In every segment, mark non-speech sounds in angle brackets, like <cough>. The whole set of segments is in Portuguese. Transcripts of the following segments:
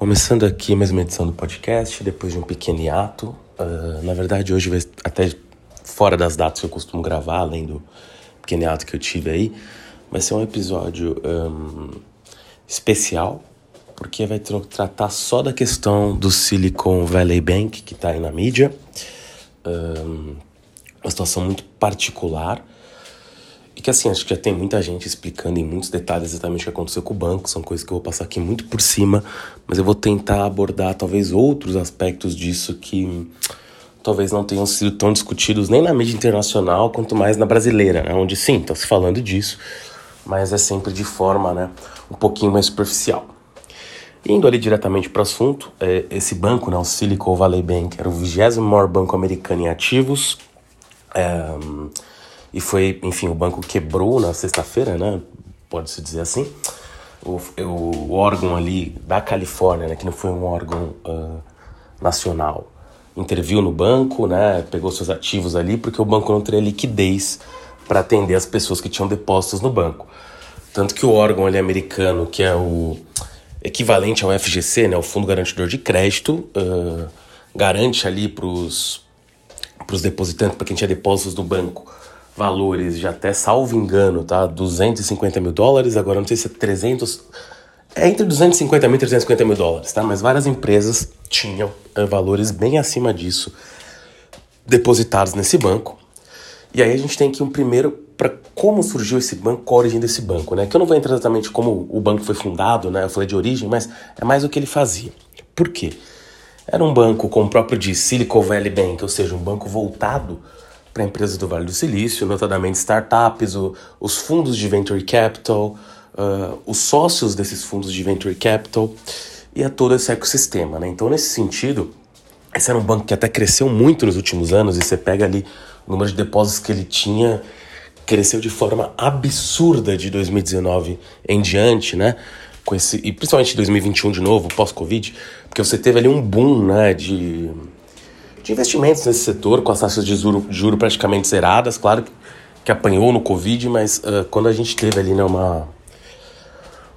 Começando aqui mais uma edição do podcast, depois de um pequeno hiato. Uh, na verdade, hoje vai até fora das datas que eu costumo gravar, além do pequeno hiato que eu tive aí, vai ser um episódio um, especial, porque vai tratar só da questão do Silicon Valley Bank, que está aí na mídia. Um, uma situação muito particular e que assim, acho que já tem muita gente explicando em muitos detalhes exatamente o que aconteceu com o banco, são coisas que eu vou passar aqui muito por cima, mas eu vou tentar abordar talvez outros aspectos disso que talvez não tenham sido tão discutidos nem na mídia internacional quanto mais na brasileira, né? onde sim, está se falando disso, mas é sempre de forma né, um pouquinho mais superficial. Indo ali diretamente para o assunto, é, esse banco, né, o Silicon Valley Bank, era o vigésimo maior banco americano em ativos. É, e foi, enfim, o banco quebrou na sexta-feira, né? Pode-se dizer assim. O, o, órgão ali da Califórnia, né, que não foi um órgão uh, nacional, interviu no banco, né? Pegou seus ativos ali, porque o banco não teria liquidez para atender as pessoas que tinham depósitos no banco. Tanto que o órgão ali americano, que é o equivalente ao FGC, né, o Fundo Garantidor de Crédito, uh, garante ali para os depositantes, para quem tinha depósitos no banco, valores de até, salvo engano, tá? 250 mil dólares, agora não sei se é 300... É entre 250 mil e 350 mil dólares, tá? Mas várias empresas tinham é, valores bem acima disso depositados nesse banco. E aí a gente tem aqui um primeiro para como surgiu esse banco, qual a origem desse banco, né? Que eu não vou entrar exatamente como o banco foi fundado, né? Eu falei de origem, mas é mais o que ele fazia. Por quê? Era um banco, como o próprio de Silicon Valley Bank, ou seja, um banco voltado para empresas do Vale do Silício, notadamente startups, o, os fundos de venture capital, uh, os sócios desses fundos de venture capital e a todo esse ecossistema. Né? Então, nesse sentido, esse era um banco que até cresceu muito nos últimos anos e você pega ali o número de depósitos que ele tinha cresceu de forma absurda de 2019 em diante, né? Com esse, e principalmente 2021 de novo, pós-Covid, porque você teve ali um boom, né, de de investimentos nesse setor, com as taxas de juro, juro praticamente zeradas, claro que, que apanhou no Covid, mas uh, quando a gente teve ali né, uma,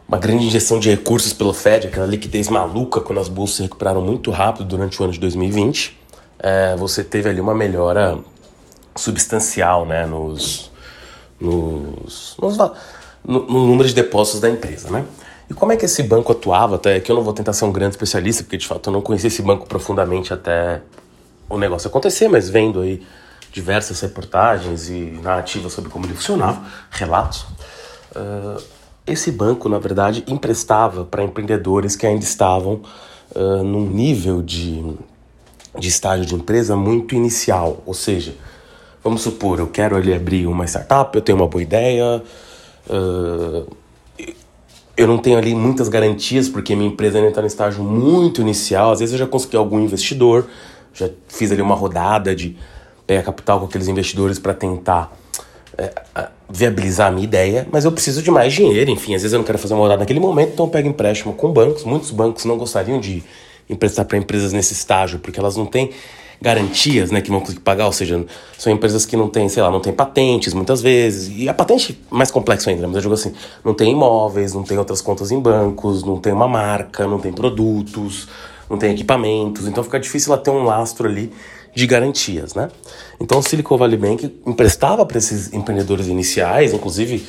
uma grande injeção de recursos pelo Fed, aquela liquidez maluca, quando as bolsas se recuperaram muito rápido durante o ano de 2020, é, você teve ali uma melhora substancial né, nos, nos, nos no, no, número de depósitos da empresa. Né? E como é que esse banco atuava? Até que eu não vou tentar ser um grande especialista, porque de fato eu não conhecia esse banco profundamente até o negócio acontecer, mas vendo aí diversas reportagens e narrativas sobre como ele funcionava, relatos, uh, esse banco, na verdade, emprestava para empreendedores que ainda estavam uh, num nível de, de estágio de empresa muito inicial, ou seja, vamos supor, eu quero ali abrir uma startup, eu tenho uma boa ideia, uh, eu não tenho ali muitas garantias porque minha empresa ainda está no estágio muito inicial, às vezes eu já consegui algum investidor, já fiz ali uma rodada de pegar capital com aqueles investidores para tentar é, viabilizar a minha ideia, mas eu preciso de mais dinheiro, enfim, às vezes eu não quero fazer uma rodada naquele momento, então eu pego empréstimo com bancos. Muitos bancos não gostariam de emprestar para empresas nesse estágio, porque elas não têm garantias, né, que vão conseguir pagar, ou seja, são empresas que não têm, sei lá, não têm patentes muitas vezes, e a patente é mais complexo ainda, mas eu digo assim, não tem imóveis, não tem outras contas em bancos, não tem uma marca, não tem produtos, não tem equipamentos, então fica difícil ela ter um lastro ali de garantias, né? Então o Silicon Valley Bank emprestava para esses empreendedores iniciais, inclusive,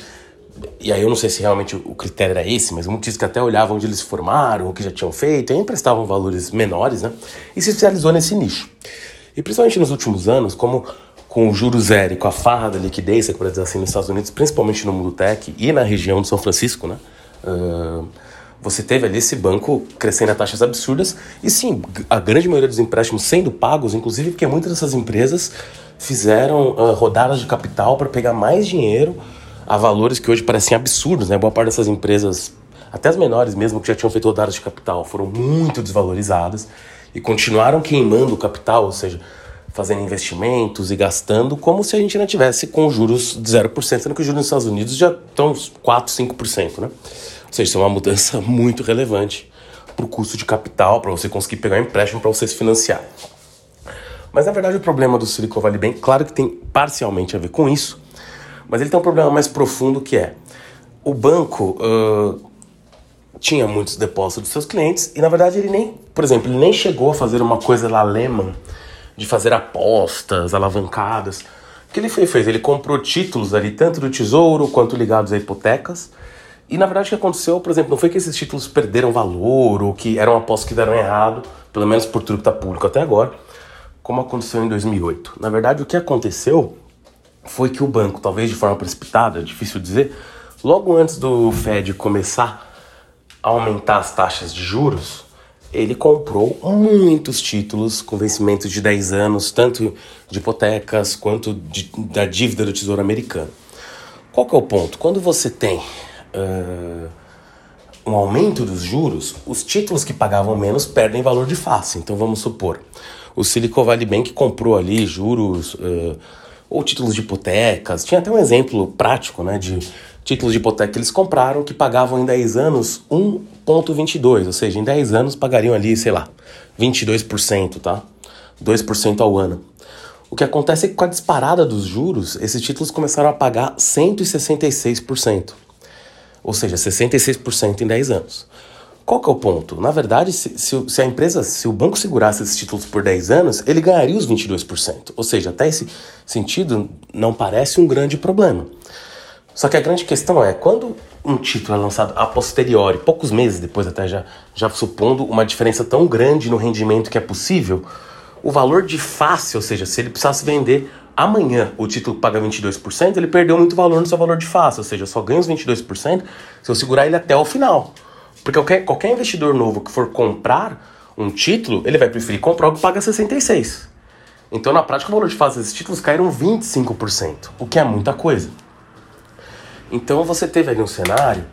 e aí eu não sei se realmente o critério era esse, mas muitos que até olhavam onde eles se formaram, o que já tinham feito, e emprestavam valores menores, né? E se especializou nesse nicho. E principalmente nos últimos anos, como com o juro zero e com a farra da liquidez, por dizer assim, nos Estados Unidos, principalmente no mundo tech e na região de São Francisco, né? Uh, você teve ali esse banco crescendo a taxas absurdas e sim, a grande maioria dos empréstimos sendo pagos, inclusive porque muitas dessas empresas fizeram uh, rodadas de capital para pegar mais dinheiro a valores que hoje parecem absurdos, né? Boa parte dessas empresas, até as menores mesmo, que já tinham feito rodadas de capital, foram muito desvalorizadas e continuaram queimando o capital, ou seja, fazendo investimentos e gastando como se a gente não tivesse com juros de 0%, sendo que os juros nos Estados Unidos já estão 4, 5%, né? Seja, isso é uma mudança <laughs> muito relevante para o custo de capital, para você conseguir pegar um empréstimo para você se financiar. Mas na verdade o problema do Silicon Valley Bank, claro que tem parcialmente a ver com isso, mas ele tem um problema mais profundo que é o banco uh, tinha muitos depósitos dos seus clientes e na verdade ele nem, por exemplo, ele nem chegou a fazer uma coisa lá Lehman de fazer apostas alavancadas. O que ele fez, fez? Ele comprou títulos ali, tanto do tesouro quanto ligados a hipotecas. E na verdade o que aconteceu, por exemplo, não foi que esses títulos perderam valor ou que eram apostas que deram errado, pelo menos por tudo que está público até agora, como aconteceu em 2008. Na verdade o que aconteceu foi que o banco, talvez de forma precipitada, difícil dizer, logo antes do Fed começar a aumentar as taxas de juros, ele comprou muitos títulos com vencimento de 10 anos, tanto de hipotecas quanto de, da dívida do Tesouro Americano. Qual que é o ponto? Quando você tem uh, um aumento dos juros, os títulos que pagavam menos perdem valor de face. Então vamos supor, o Silicon Valley Bank comprou ali juros uh, ou títulos de hipotecas. Tinha até um exemplo prático né, de títulos de hipoteca que eles compraram que pagavam em 10 anos 1,22, ou seja, em 10 anos pagariam ali, sei lá, 22%, tá? 2% ao ano. O que acontece é que com a disparada dos juros, esses títulos começaram a pagar 166%. Ou seja, 66% em 10 anos. Qual que é o ponto? Na verdade, se, se, se, a empresa, se o banco segurasse esses títulos por 10 anos, ele ganharia os 22%. Ou seja, até esse sentido, não parece um grande problema. Só que a grande questão é, quando um título é lançado a posteriori, poucos meses depois até já, já supondo uma diferença tão grande no rendimento que é possível, o valor de face, ou seja, se ele precisasse vender amanhã o título paga 22%, ele perdeu muito valor no seu valor de face, ou seja, só ganha os 22% se eu segurar ele até o final. Porque qualquer, qualquer investidor novo que for comprar um título, ele vai preferir comprar o que paga 66%. Então, na prática, o valor de face desses títulos caíram 25%, o que é muita coisa. Então você teve ali um cenário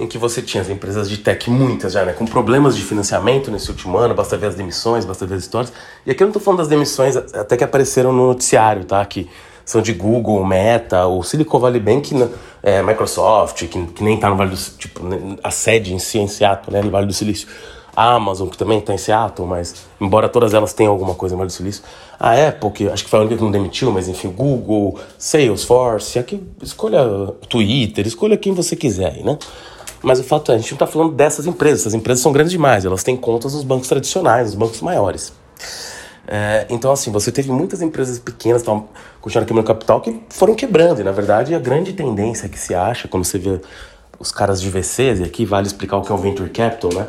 em que você tinha as empresas de tech, muitas já, né, com problemas de financiamento nesse último ano, basta ver as demissões, basta ver as histórias. E aqui eu não estou falando das demissões até que apareceram no noticiário, tá? Que são de Google, Meta, o Silicon Valley Bank, é, Microsoft, que, que nem está no Vale do tipo, a sede em si em Seattle, né, no Vale do Silício a Amazon, que também está em Seattle, mas embora todas elas tenham alguma coisa mais do Silício, a Apple, que acho que foi a única que não demitiu, mas enfim, Google, Salesforce, aqui escolha Twitter, escolha quem você quiser aí, né? Mas o fato é, a gente não está falando dessas empresas, essas empresas são grandes demais, elas têm contas nos bancos tradicionais, nos bancos maiores. É, então, assim, você teve muitas empresas pequenas que continuando quebrando capital que foram quebrando, e na verdade a grande tendência que se acha quando você vê os caras de VCs, e aqui vale explicar o que é o Venture Capital, né?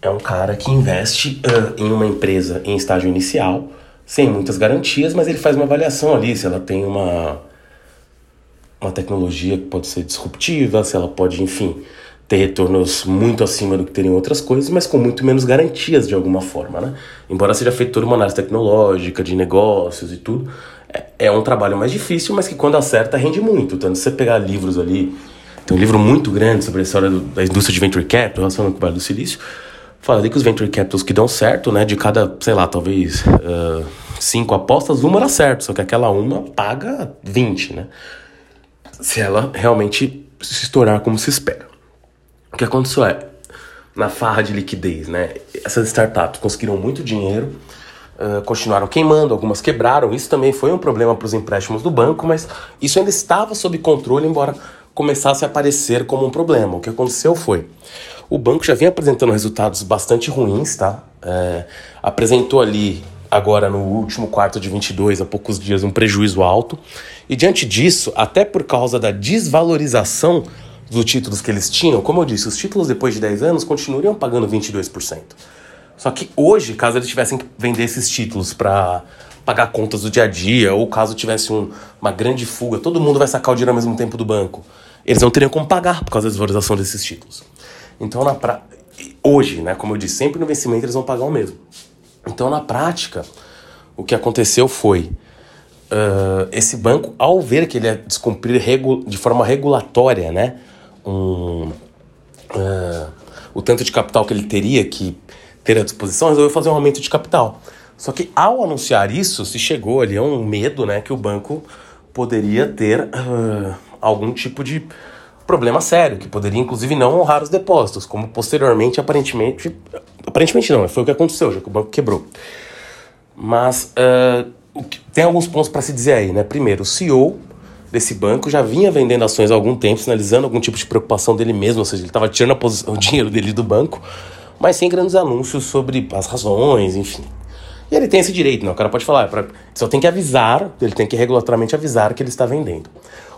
é um cara que investe uh, em uma empresa em estágio inicial, sem muitas garantias, mas ele faz uma avaliação ali, se ela tem uma, uma tecnologia que pode ser disruptiva, se ela pode, enfim, ter retornos muito acima do que teriam outras coisas, mas com muito menos garantias de alguma forma, né? Embora seja feita toda uma análise tecnológica, de negócios e tudo, é, é um trabalho mais difícil, mas que quando acerta rende muito. Tanto se você pegar livros ali, tem um livro muito grande sobre a história do, da indústria de venture capital, relacionado com o Vale do Silício, Fala ali que os venture capitals que dão certo, né? De cada, sei lá, talvez uh, cinco apostas, uma dá certo. Só que aquela uma paga 20, né? Se ela realmente se estourar como se espera. O que aconteceu é, na farra de liquidez, né? Essas startups conseguiram muito dinheiro, uh, continuaram queimando, algumas quebraram. Isso também foi um problema para os empréstimos do banco, mas isso ainda estava sob controle, embora começasse a aparecer como um problema. O que aconteceu foi o banco já vinha apresentando resultados bastante ruins, tá? É, apresentou ali agora no último quarto de 22, há poucos dias, um prejuízo alto. E diante disso, até por causa da desvalorização dos títulos que eles tinham, como eu disse, os títulos depois de 10 anos continuariam pagando 22%. Só que hoje, caso eles tivessem que vender esses títulos para pagar contas do dia a dia, ou caso tivesse um, uma grande fuga, todo mundo vai sacar o dinheiro ao mesmo tempo do banco, eles não teriam como pagar por causa da desvalorização desses títulos. Então, na pra... hoje, né, como eu disse, sempre no vencimento eles vão pagar o mesmo. Então, na prática, o que aconteceu foi uh, esse banco, ao ver que ele ia descumprir de forma regulatória, né, um, uh, o tanto de capital que ele teria que ter à disposição, resolveu fazer um aumento de capital. Só que ao anunciar isso, se chegou ali a um medo, né, que o banco poderia ter uh, algum tipo de problema sério, que poderia inclusive não honrar os depósitos, como posteriormente, aparentemente. Aparentemente não, foi o que aconteceu, já que o banco quebrou. Mas uh, tem alguns pontos para se dizer aí, né? Primeiro, o CEO desse banco já vinha vendendo ações há algum tempo, sinalizando algum tipo de preocupação dele mesmo, ou seja, ele estava tirando posição, o <laughs> dinheiro dele do banco, mas sem grandes anúncios sobre as razões, enfim. E ele tem esse direito, não? O cara pode falar, é pra, só tem que avisar, ele tem que regulatoriamente avisar que ele está vendendo.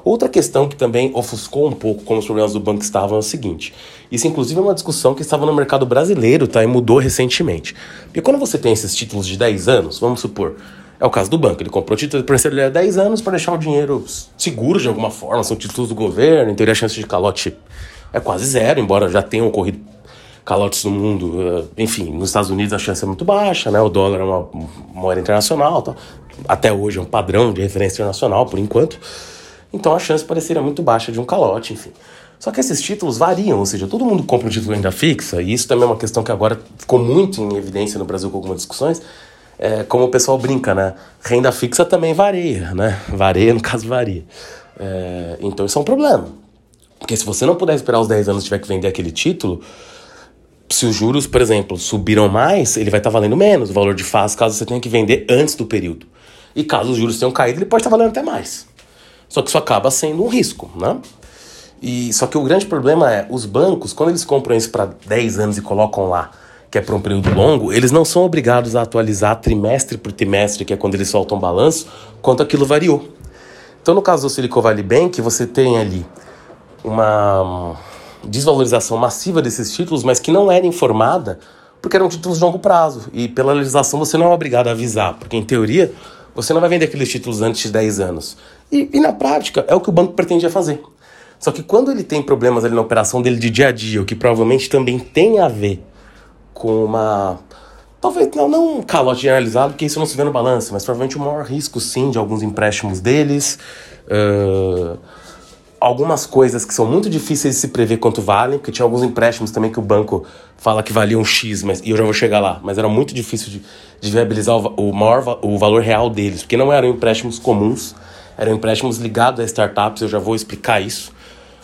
Outra questão que também ofuscou um pouco como os problemas do banco estavam é o seguinte: isso, inclusive, é uma discussão que estava no mercado brasileiro, tá? E mudou recentemente. Porque quando você tem esses títulos de 10 anos, vamos supor, é o caso do banco, ele comprou título de ele há 10 anos para deixar o dinheiro seguro de alguma forma, são títulos do governo, em teoria a chance de calote é quase zero, embora já tenham ocorrido calotes no mundo, eh, enfim, nos Estados Unidos a chance é muito baixa, né? O dólar é uma moeda internacional, tá? até hoje é um padrão de referência internacional por enquanto. Então a chance pareceria muito baixa de um calote, enfim. Só que esses títulos variam, ou seja, todo mundo compra um título renda fixa, e isso também é uma questão que agora ficou muito em evidência no Brasil com algumas discussões. É, como o pessoal brinca, né? Renda fixa também varia, né? Varia, no caso, varia. É, então isso é um problema. Porque se você não puder esperar os 10 anos e tiver que vender aquele título, se os juros, por exemplo, subiram mais, ele vai estar tá valendo menos o valor de fase caso você tenha que vender antes do período. E caso os juros tenham caído, ele pode estar tá valendo até mais. Só que isso acaba sendo um risco, né? E, só que o grande problema é, os bancos, quando eles compram isso para 10 anos e colocam lá, que é para um período longo, eles não são obrigados a atualizar trimestre por trimestre, que é quando eles soltam o balanço, quanto aquilo variou. Então, no caso do Silicon Valley Bank, você tem ali uma desvalorização massiva desses títulos, mas que não era informada porque eram títulos de longo prazo. E pela legislação você não é obrigado a avisar, porque em teoria você não vai vender aqueles títulos antes de 10 anos. E, e, na prática, é o que o banco pretendia fazer. Só que quando ele tem problemas ali na operação dele de dia a dia, o que provavelmente também tem a ver com uma. Talvez não, não um calote generalizado, porque isso não se vê no balanço, mas provavelmente o maior risco, sim, de alguns empréstimos deles. Uh, algumas coisas que são muito difíceis de se prever quanto valem, porque tinha alguns empréstimos também que o banco fala que valiam X, mas, e eu já vou chegar lá, mas era muito difícil de, de viabilizar o, o, maior, o valor real deles, porque não eram empréstimos comuns, eram empréstimos ligados a startups, eu já vou explicar isso,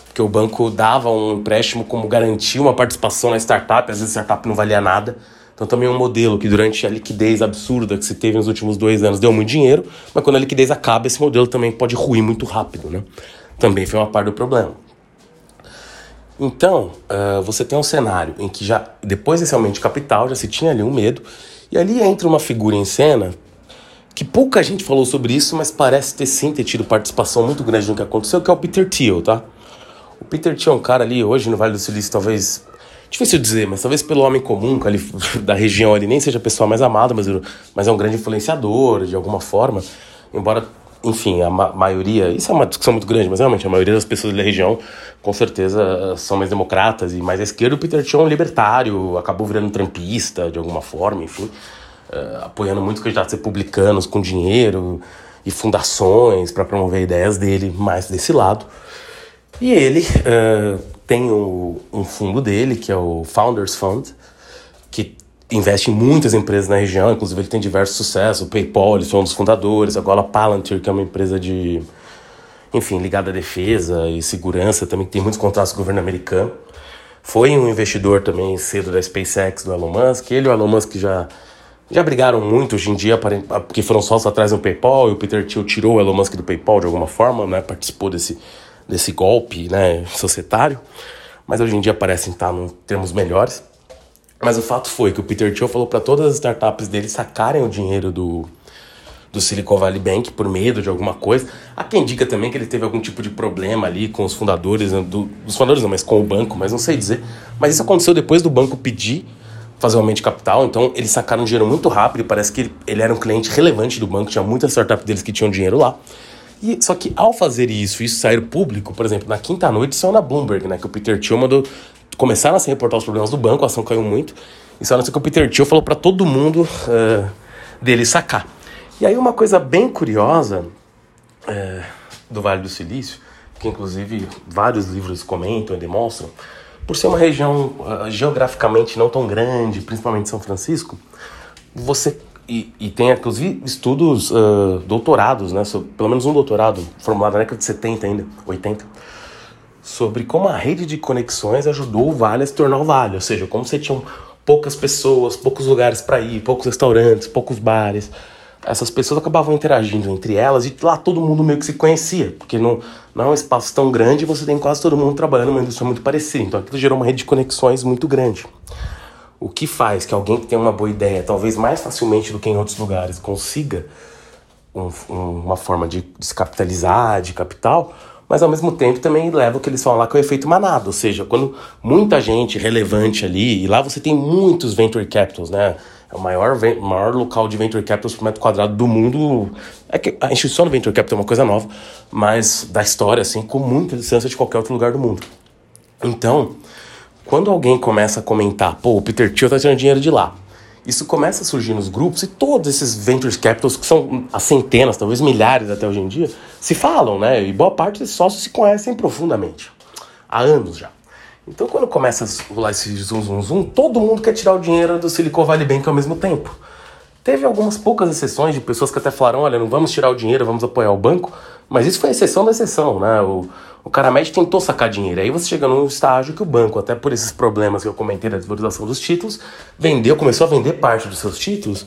porque o banco dava um empréstimo como garantia uma participação na startup, às vezes a startup não valia nada, então também é um modelo que durante a liquidez absurda que se teve nos últimos dois anos deu muito dinheiro, mas quando a liquidez acaba, esse modelo também pode ruir muito rápido, né? Também foi uma parte do problema. Então, uh, você tem um cenário em que já, depois desse aumento de capital, já se tinha ali um medo, e ali entra uma figura em cena que pouca gente falou sobre isso, mas parece ter sim ter tido participação muito grande no que aconteceu, que é o Peter Thiel, tá? O Peter Thiel é um cara ali, hoje no Vale do Silício, talvez, difícil dizer, mas talvez pelo homem comum ali, <laughs> da região ele nem seja a pessoa mais amada, mas, mas é um grande influenciador de alguma forma, embora, enfim, a ma maioria, isso é uma discussão muito grande, mas realmente a maioria das pessoas da região com certeza são mais democratas e mais à esquerda. O Peter Thiel é um libertário, acabou virando trampista de alguma forma, enfim uh, apoiando muito candidatos republicanos com dinheiro e fundações para promover ideias dele mais desse lado. E ele uh, tem o, um fundo dele, que é o Founders Fund, que investe em muitas empresas na região, inclusive ele tem diversos sucessos, o PayPal, ele foi um dos fundadores, agora a Palantir, que é uma empresa de, enfim, ligada à defesa e segurança, também tem muitos contratos com o governo americano. Foi um investidor também cedo da SpaceX, do Elon Musk, ele e o Elon Musk já já brigaram muito hoje em dia, porque foram sócios atrás do PayPal, e o Peter Thiel tirou o Elon Musk do PayPal de alguma forma, né? Participou desse, desse golpe, né? Societário. Mas hoje em dia parecem estar em termos melhores. Mas o fato foi que o Peter Thiel falou para todas as startups dele sacarem o dinheiro do, do Silicon Valley Bank por medo de alguma coisa. Há quem diga também que ele teve algum tipo de problema ali com os fundadores, né, do, dos fundadores não, mas com o banco, mas não sei dizer. Mas isso aconteceu depois do banco pedir fazer o aumento de capital, então eles sacaram dinheiro muito rápido parece que ele, era um cliente relevante do banco, tinha muitas startups deles que tinham dinheiro lá. E, só que ao fazer isso, isso sair público, por exemplo, na quinta noite saiu na Bloomberg, né, que o Peter Thiel mandou, começaram a se reportar os problemas do banco, a ação caiu muito, e não sei que o Peter Thiel falou para todo mundo uh, dele sacar. E aí uma coisa bem curiosa uh, do Vale do Silício, que inclusive vários livros comentam e demonstram, por ser uma região uh, geograficamente não tão grande, principalmente São Francisco, você e, e tem inclusive estudos uh, doutorados, né, sobre, pelo menos um doutorado formulado na década de 70 ainda, 80, sobre como a rede de conexões ajudou o Vale a se tornar o Vale, ou seja, como você tinha poucas pessoas, poucos lugares para ir, poucos restaurantes, poucos bares, essas pessoas acabavam interagindo entre elas e lá todo mundo meio que se conhecia, porque não, não é um espaço tão grande e você tem quase todo mundo trabalhando numa indústria muito parecida. Então aquilo gerou uma rede de conexões muito grande. O que faz que alguém que tem uma boa ideia, talvez mais facilmente do que em outros lugares, consiga um, um, uma forma de descapitalizar, de capital, mas ao mesmo tempo também leva o que eles falam lá que é o efeito manada, ou seja, quando muita gente relevante ali, e lá você tem muitos venture capitals, né? É o maior, maior local de venture capital por metro quadrado do mundo. É que a instituição do venture capital é uma coisa nova, mas da história, assim, com muita distância de qualquer outro lugar do mundo. Então, quando alguém começa a comentar, pô, o Peter Thiel tá tirando dinheiro de lá, isso começa a surgir nos grupos e todos esses venture capitals, que são as centenas, talvez milhares até hoje em dia, se falam, né? E boa parte desses sócios se conhecem profundamente. Há anos já. Então, quando começa a rolar esse zoom, zoom, zoom, todo mundo quer tirar o dinheiro do Silicon Valley Bank ao mesmo tempo. Teve algumas poucas exceções de pessoas que até falaram: olha, não vamos tirar o dinheiro, vamos apoiar o banco. Mas isso foi exceção da exceção, né? O, o Caramed tentou sacar dinheiro. Aí você chega num estágio que o banco, até por esses problemas que eu comentei da desvalorização dos títulos, vendeu, começou a vender parte dos seus títulos,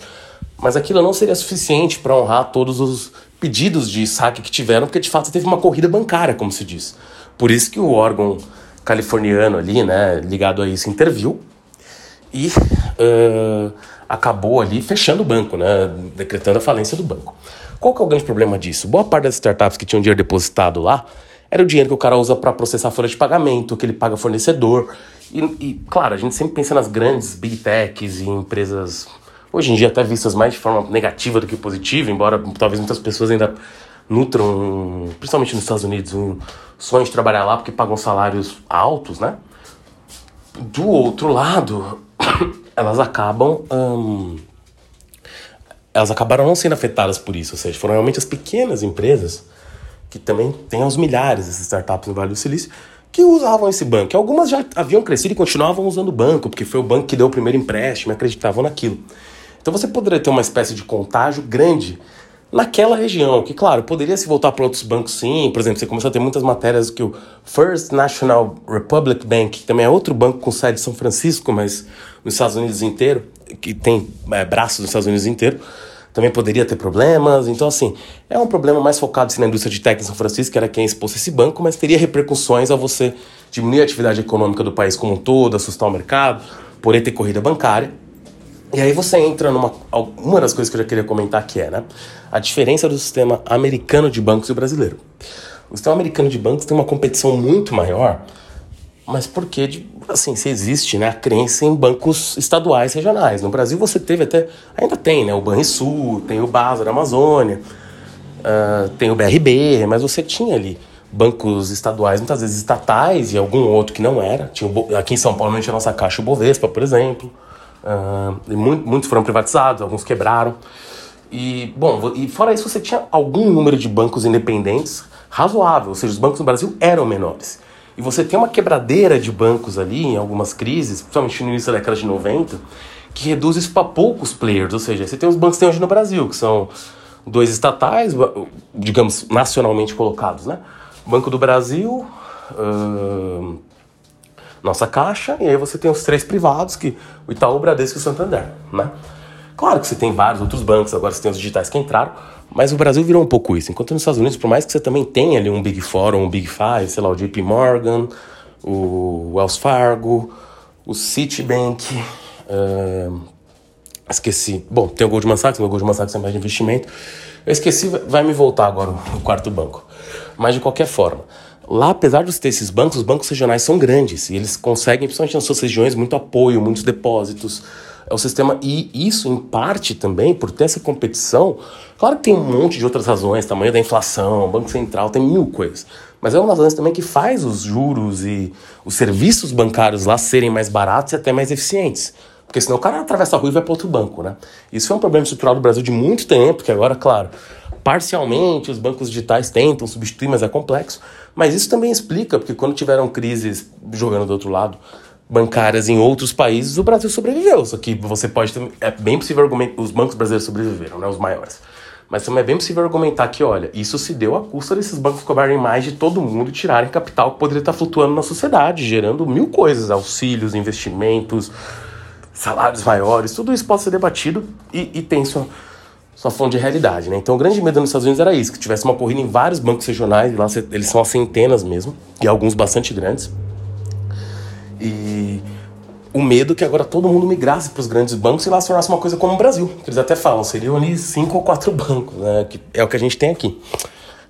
mas aquilo não seria suficiente para honrar todos os pedidos de saque que tiveram, porque de fato teve uma corrida bancária, como se diz. Por isso que o órgão californiano ali, né, ligado a isso, interviu e uh, acabou ali fechando o banco, né, decretando a falência do banco. Qual que é o grande problema disso? Boa parte das startups que tinham dinheiro depositado lá era o dinheiro que o cara usa para processar a folha de pagamento, que ele paga fornecedor. E, e, claro, a gente sempre pensa nas grandes big techs e empresas, hoje em dia até vistas mais de forma negativa do que positiva, embora talvez muitas pessoas ainda nutram, principalmente nos Estados Unidos, um sonho de trabalhar lá porque pagam salários altos, né? Do outro lado, <coughs> elas acabam. Hum, elas acabaram não sendo afetadas por isso, ou seja, foram realmente as pequenas empresas, que também tem aos milhares essas startups no Vale do Silício, que usavam esse banco. Algumas já haviam crescido e continuavam usando o banco, porque foi o banco que deu o primeiro empréstimo e acreditavam naquilo. Então você poderia ter uma espécie de contágio grande naquela região, que claro, poderia se voltar para outros bancos sim, por exemplo, você começou a ter muitas matérias que o First National Republic Bank, que também é outro banco com sede em São Francisco, mas nos Estados Unidos inteiro, que tem é, braços nos Estados Unidos inteiro, também poderia ter problemas. Então, assim, é um problema mais focado assim, na indústria de tech em São Francisco, que era quem expôs esse banco, mas teria repercussões ao você diminuir a atividade econômica do país como um todo, assustar o mercado, porém ter corrida bancária. E aí você entra numa. Uma das coisas que eu já queria comentar que é, né? A diferença do sistema americano de bancos e o brasileiro. O sistema americano de bancos tem uma competição muito maior, mas porque, assim, se existe né, a crença em bancos estaduais regionais. No Brasil você teve até. Ainda tem, né? O Banrisul, tem o Basa da Amazônia, uh, tem o BRB, mas você tinha ali bancos estaduais, muitas vezes estatais e algum outro que não era. Tinha aqui em São Paulo, a nossa Caixa o Bovespa, por exemplo. Uh, muitos foram privatizados, alguns quebraram. E, bom, e fora isso, você tinha algum número de bancos independentes razoável, ou seja, os bancos no Brasil eram menores. E você tem uma quebradeira de bancos ali, em algumas crises, principalmente no início da década de 90, que reduz isso para poucos players, ou seja, você tem os bancos que tem hoje no Brasil, que são dois estatais, digamos, nacionalmente colocados, né? Banco do Brasil, uh, nossa caixa, e aí você tem os três privados, que o Itaú, o Bradesco e o Santander, né? Claro que você tem vários outros bancos, agora você tem os digitais que entraram, mas o Brasil virou um pouco isso. Enquanto nos Estados Unidos, por mais que você também tenha ali um Big Four ou um Big Five, sei lá, o JP Morgan, o Wells Fargo, o Citibank, esqueci. Bom, tem o Goldman Sachs, o Goldman Sachs é mais de investimento. Eu esqueci, vai me voltar agora o quarto banco. Mas de qualquer forma, Lá, apesar de ter esses bancos, os bancos regionais são grandes e eles conseguem, principalmente nas suas regiões, muito apoio, muitos depósitos. É o sistema, e isso em parte também, por ter essa competição, claro que tem um monte de outras razões, tamanho da inflação, Banco Central, tem mil coisas. Mas é uma das razões também que faz os juros e os serviços bancários lá serem mais baratos e até mais eficientes. Porque senão o cara atravessa a rua e vai para outro banco, né? Isso é um problema estrutural do Brasil de muito tempo, que agora, claro, parcialmente os bancos digitais tentam substituir, mas é complexo. Mas isso também explica, porque quando tiveram crises, jogando do outro lado, bancárias em outros países, o Brasil sobreviveu. Só que você pode ter, é bem possível argumentar, os bancos brasileiros sobreviveram, né, os maiores. Mas também é bem possível argumentar que, olha, isso se deu à custa desses bancos cobrarem mais de todo mundo e tirarem capital que poderia estar flutuando na sociedade, gerando mil coisas, auxílios, investimentos, salários maiores, tudo isso pode ser debatido e, e tem sua, sua fonte de realidade, né? Então o grande medo nos Estados Unidos era isso, que tivesse uma corrida em vários bancos regionais, lá eles são as centenas mesmo, e alguns bastante grandes. E o medo que agora todo mundo migrasse para os grandes bancos e lá se tornasse uma coisa como o Brasil. Eles até falam, seriam ali cinco ou quatro <laughs> bancos, né? Que é o que a gente tem aqui.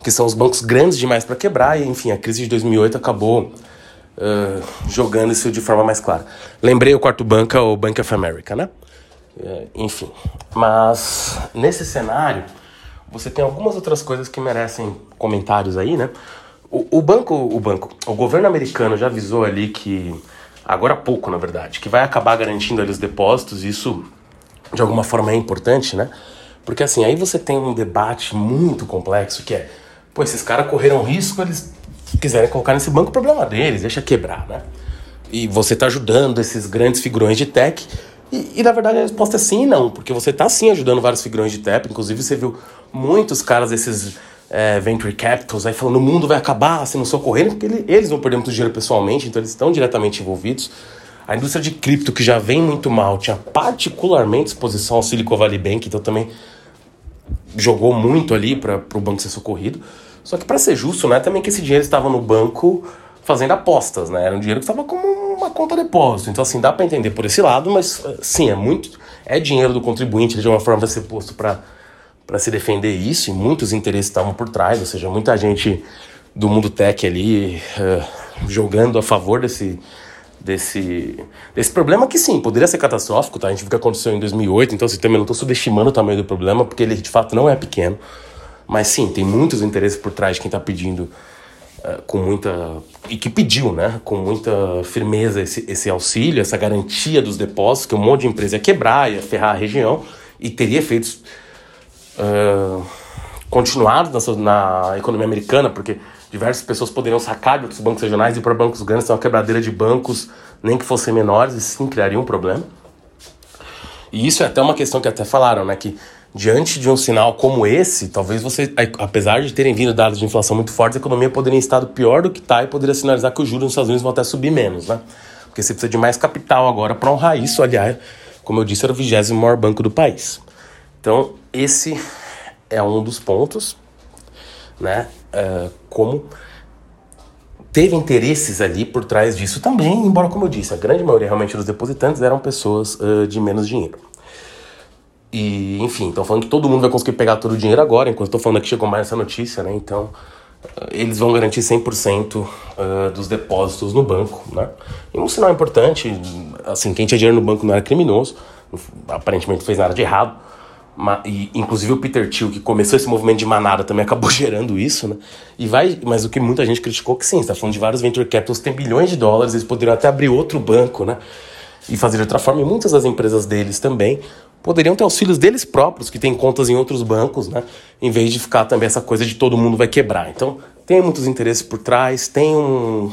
Que são os bancos grandes demais para quebrar, e enfim, a crise de 2008 acabou uh, jogando isso de forma mais clara. Lembrei o quarto banco, é o Bank of America, né? Uh, enfim, mas nesse cenário, você tem algumas outras coisas que merecem comentários aí, né? O, o banco, o banco, o governo americano já avisou ali que agora há pouco, na verdade, que vai acabar garantindo ali os depósitos, isso de alguma forma é importante, né? Porque assim, aí você tem um debate muito complexo que é, pô, esses caras correram risco, eles quiserem colocar nesse banco, o problema deles, deixa quebrar, né? E você está ajudando esses grandes figurões de tech. E, e, na verdade a resposta é sim e não, porque você está sim ajudando vários figurões de tech. Inclusive você viu muitos caras desses é, venture capitals aí falando o mundo vai acabar se não socorrerem, porque ele, eles vão perder muito dinheiro pessoalmente, então eles estão diretamente envolvidos. A indústria de cripto, que já vem muito mal, tinha particularmente exposição ao Silicon Valley Bank, então também jogou muito ali para o banco ser socorrido. Só que para ser justo, não é também que esse dinheiro estava no banco fazendo apostas, né? Era um dinheiro que estava como uma conta depósito. Então assim, dá para entender por esse lado, mas sim, é muito é dinheiro do contribuinte, de uma forma vai ser posto para se defender isso, e muitos interesses estavam por trás, ou seja, muita gente do mundo tech ali uh, jogando a favor desse, desse, desse problema que sim, poderia ser catastrófico, tá? A gente viu que aconteceu em 2008, então assim, também não estou subestimando o tamanho do problema, porque ele de fato não é pequeno. Mas sim, tem muitos interesses por trás de quem está pedindo com muita. e que pediu, né? Com muita firmeza esse, esse auxílio, essa garantia dos depósitos, que um monte de empresa ia quebrar, ia ferrar a região e teria efeitos uh, continuados na, na, economia americana, porque diversas pessoas poderiam sacar de outros bancos regionais e para bancos grandes, então uma quebradeira de bancos, nem que fossem menores, e sim criaria um problema. E isso é até uma questão que até falaram, né? Que diante de um sinal como esse, talvez você, apesar de terem vindo dados de inflação muito fortes, a economia poderia estar pior do que está e poderia sinalizar que os juros nos Estados Unidos vão até subir menos, né? Porque você precisa de mais capital agora para honrar isso. Aliás, como eu disse, era o vigésimo maior banco do país. Então, esse é um dos pontos, né? Uh, como teve interesses ali por trás disso também, embora, como eu disse, a grande maioria realmente dos depositantes eram pessoas uh, de menos dinheiro. E, enfim, estão falando que todo mundo vai conseguir pegar todo o dinheiro agora, enquanto estou falando aqui chegou mais essa notícia, né? Então, uh, eles vão garantir 100% uh, dos depósitos no banco, né? E um sinal importante, assim, quem tinha dinheiro no banco não era criminoso, aparentemente não fez nada de errado, e, inclusive o Peter Thiel, que começou esse movimento de manada, também acabou <laughs> gerando isso, né? E vai, mas o que muita gente criticou que sim, está falando de vários venture capitals que têm bilhões de dólares, eles poderiam até abrir outro banco, né? E fazer de outra forma, e muitas das empresas deles também poderiam ter auxílios deles próprios, que têm contas em outros bancos, né? Em vez de ficar também essa coisa de todo mundo vai quebrar. Então, tem muitos interesses por trás, tem um,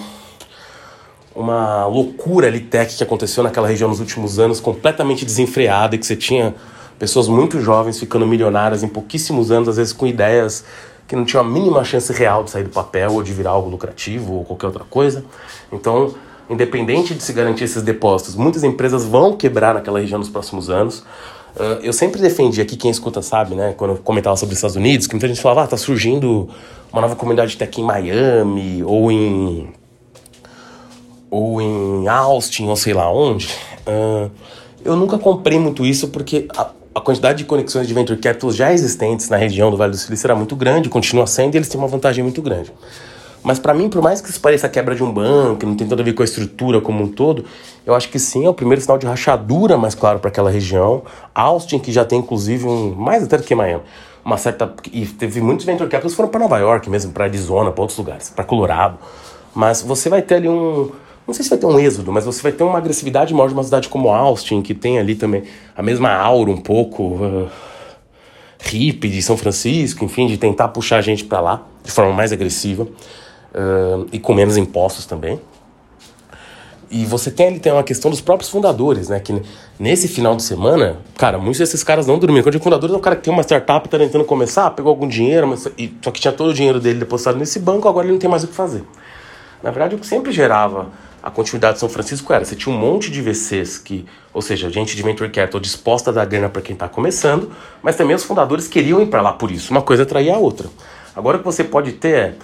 uma loucura ali tech que aconteceu naquela região nos últimos anos, completamente desenfreada, e que você tinha pessoas muito jovens ficando milionárias em pouquíssimos anos, às vezes com ideias que não tinham a mínima chance real de sair do papel ou de virar algo lucrativo ou qualquer outra coisa. Então, independente de se garantir esses depósitos, muitas empresas vão quebrar naquela região nos próximos anos. Uh, eu sempre defendi aqui, quem escuta sabe, né, quando eu comentava sobre os Estados Unidos, que muita gente falava, ah, tá surgindo uma nova comunidade tech em Miami ou em ou em Austin ou sei lá onde. Uh, eu nunca comprei muito isso porque a, a quantidade de conexões de venture capital já existentes na região do Vale do Silício era muito grande, continua sendo, e eles têm uma vantagem muito grande. Mas para mim, por mais que isso pareça a quebra de um banco, não tem nada a ver com a estrutura como um todo, eu acho que sim, é o primeiro sinal de rachadura mais claro para aquela região. Austin, que já tem inclusive um, mais até do que Miami, uma certa. E teve muitos venture capitals que foram para Nova York mesmo, para Arizona, para outros lugares, para Colorado. Mas você vai ter ali um, não sei se vai ter um êxodo, mas você vai ter uma agressividade maior de uma cidade como Austin, que tem ali também a mesma aura um pouco uh, hippie de São Francisco, enfim, de tentar puxar a gente para lá de forma mais agressiva uh, e com menos impostos também. E você tem ali tem uma questão dos próprios fundadores, né? Que nesse final de semana, cara, muitos desses caras não dormiram. Quando eu digo fundadores, é o cara que tem uma startup, tá tentando começar, pegou algum dinheiro, mas, e, só que tinha todo o dinheiro dele depositado nesse banco, agora ele não tem mais o que fazer. Na verdade, o que sempre gerava a continuidade de São Francisco era, você tinha um monte de VCs que, ou seja, gente de venture capital disposta a dar grana para quem está começando, mas também os fundadores queriam ir para lá por isso. Uma coisa atraía a outra. Agora o que você pode ter é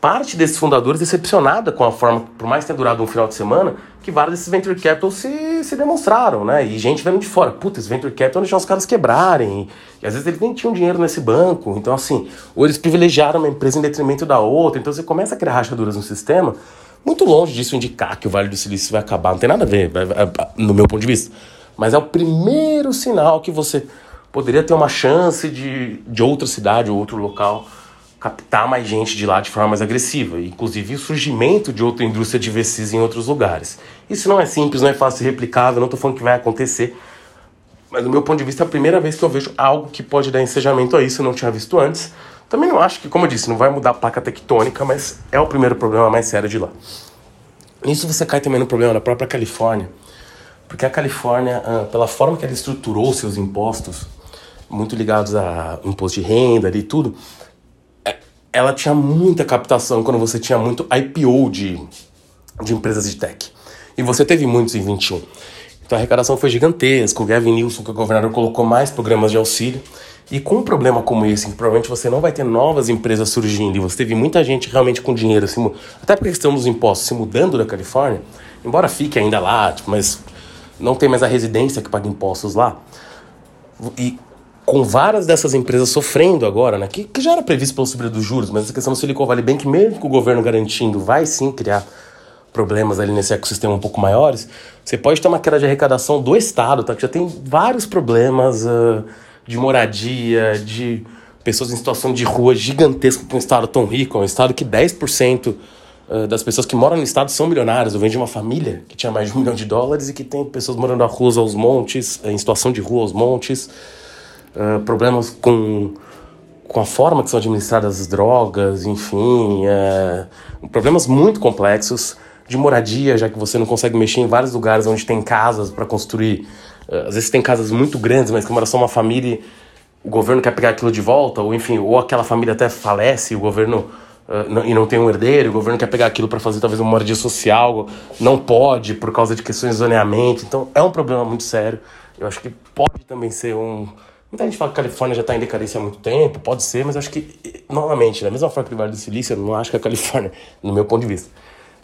parte desses fundadores decepcionada com a forma, por mais que tenha durado um final de semana, que vários desses venture capital se, se demonstraram, né? E gente vendo de fora, esse venture capital deixou os caras quebrarem. E às vezes eles nem tinham dinheiro nesse banco. Então, assim, ou eles privilegiaram uma empresa em detrimento da outra. Então você começa a criar rachaduras no sistema muito longe disso indicar que o Vale do Silício vai acabar, não tem nada a ver, no meu ponto de vista. Mas é o primeiro sinal que você poderia ter uma chance de, de outra cidade ou outro local captar mais gente de lá de forma mais agressiva, inclusive o surgimento de outra indústria de VCs em outros lugares. Isso não é simples, não é fácil de replicável, não estou falando que vai acontecer, mas do meu ponto de vista é a primeira vez que eu vejo algo que pode dar ensejamento a isso, eu não tinha visto antes. Também não acho que, como eu disse, não vai mudar a placa tectônica, mas é o primeiro problema mais sério de lá. Nisso você cai também no problema da própria Califórnia, porque a Califórnia, ah, pela forma que ela estruturou seus impostos, muito ligados a imposto de renda e tudo, ela tinha muita captação quando você tinha muito IPO de, de empresas de tech. E você teve muitos em 21. Então a arrecadação foi gigantesca. O Gavin Newsom, que é o governador, colocou mais programas de auxílio. E com um problema como esse, que provavelmente você não vai ter novas empresas surgindo e você teve muita gente realmente com dinheiro, assim, até porque estamos impostos se mudando da Califórnia, embora fique ainda lá, tipo, mas não tem mais a residência que paga impostos lá. E com várias dessas empresas sofrendo agora, né, que, que já era previsto pelo subida dos juros, mas essa questão do Silicon Valley Bank, mesmo com o governo garantindo, vai sim criar problemas ali nesse ecossistema um pouco maiores, você pode ter uma queda de arrecadação do Estado, tá? Que já tem vários problemas. Uh, de moradia, de pessoas em situação de rua gigantesca para um estado tão rico, um estado que 10% eh, das pessoas que moram no estado são milionárias. Eu venho de uma família que tinha mais de um milhão de dólares e que tem pessoas morando na rua aos montes, em situação de rua aos montes, uh, problemas com, com a forma que são administradas as drogas, enfim, uh, problemas muito complexos de moradia, já que você não consegue mexer em vários lugares onde tem casas para construir eh, às vezes tem casas muito grandes, mas que mora só uma família o governo quer pegar aquilo de volta, ou enfim, ou aquela família até falece, o governo uh, não, e não tem um herdeiro, o governo quer pegar aquilo para fazer talvez uma moradia social, não pode por causa de questões de zoneamento. Então é um problema muito sério. Eu acho que pode também ser um. Muita gente fala que a Califórnia já está em decadência há muito tempo, pode ser, mas acho que, novamente, da mesma forma que o Vale do Silício, eu não acho que a Califórnia, <laughs> no meu ponto de vista,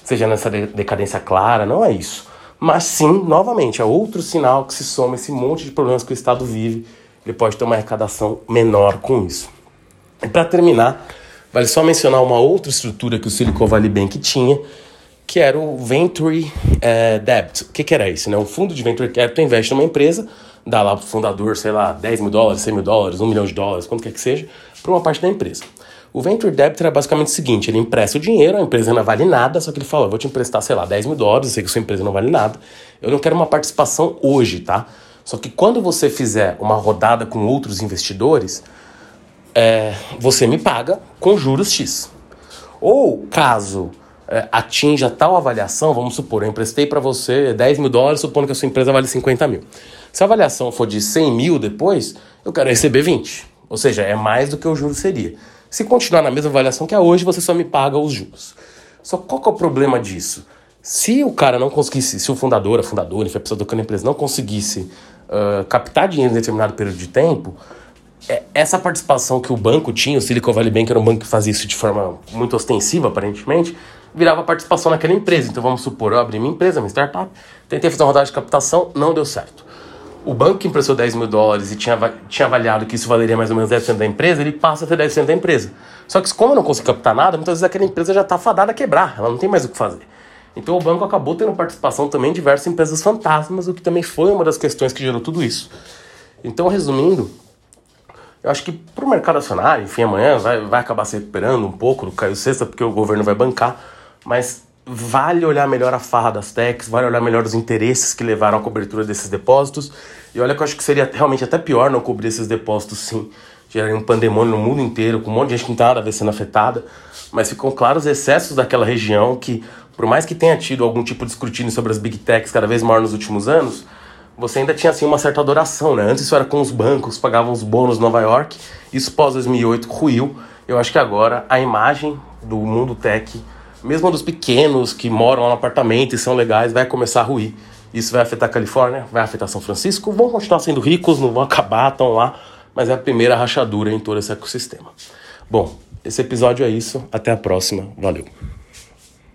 seja nessa decadência clara, não é isso. Mas sim, novamente, é outro sinal que se soma esse monte de problemas que o Estado vive, ele pode ter uma arrecadação menor com isso. E para terminar, vale só mencionar uma outra estrutura que o Silicon Valley Bank tinha, que era o Venture eh, Debt. O que, que, era isso? Né? Um fundo de Venture Capital investe numa empresa, dá lá para o fundador, sei lá, 10 mil dólares, 100 mil dólares, 1 milhão de dólares, quanto quer que seja, para uma parte da empresa. O Venture Debt era basicamente o seguinte: ele empresta o dinheiro, a empresa não vale nada, só que ele fala, vou te emprestar, sei lá, 10 mil dólares, eu sei que sua empresa não vale nada, eu não quero uma participação hoje, tá? Só que quando você fizer uma rodada com outros investidores, é, você me paga com juros X. Ou caso é, atinja tal avaliação, vamos supor, eu emprestei para você 10 mil dólares, supondo que a sua empresa vale 50 mil. Se a avaliação for de 100 mil depois, eu quero receber 20. Ou seja, é mais do que o juro seria. Se continuar na mesma avaliação que é hoje, você só me paga os juros. Só qual que é o problema disso? Se o cara não conseguisse, se o fundador, a fundadora, enfim, a pessoa tocando a empresa não conseguisse uh, captar dinheiro em determinado período de tempo, é, essa participação que o banco tinha, o Silicon Valley Bank era um banco que fazia isso de forma muito ostensiva, aparentemente, virava participação naquela empresa. Então vamos supor, eu abri minha empresa, minha startup, tentei fazer uma rodada de captação, não deu certo o banco que emprestou 10 mil dólares e tinha, tinha avaliado que isso valeria mais ou menos 10% da empresa, ele passa a ter 10% da empresa. Só que como eu não consigo captar nada, muitas vezes aquela empresa já está fadada a quebrar, ela não tem mais o que fazer. Então o banco acabou tendo participação também em diversas empresas fantasmas, o que também foi uma das questões que gerou tudo isso. Então, resumindo, eu acho que para o mercado acionário, enfim, amanhã vai, vai acabar se recuperando um pouco do Caio Sexta, porque o governo vai bancar, mas vale olhar melhor a farra das techs, vale olhar melhor os interesses que levaram à cobertura desses depósitos. E olha que eu acho que seria realmente até pior não cobrir esses depósitos sim. Geraria um pandemônio no mundo inteiro, com um monte de gente que não está nada a ver sendo afetada. Mas ficam claros os excessos daquela região que, por mais que tenha tido algum tipo de escrutínio sobre as big techs cada vez maior nos últimos anos, você ainda tinha assim uma certa adoração, né? Antes isso era com os bancos, pagavam os bônus Nova York. Isso pós 2008 ruiu. Eu acho que agora a imagem do mundo tech mesmo dos pequenos que moram lá no apartamento e são legais, vai começar a ruir. Isso vai afetar a Califórnia, vai afetar São Francisco, vão continuar sendo ricos, não vão acabar, estão lá, mas é a primeira rachadura em todo esse ecossistema. Bom, esse episódio é isso, até a próxima, valeu.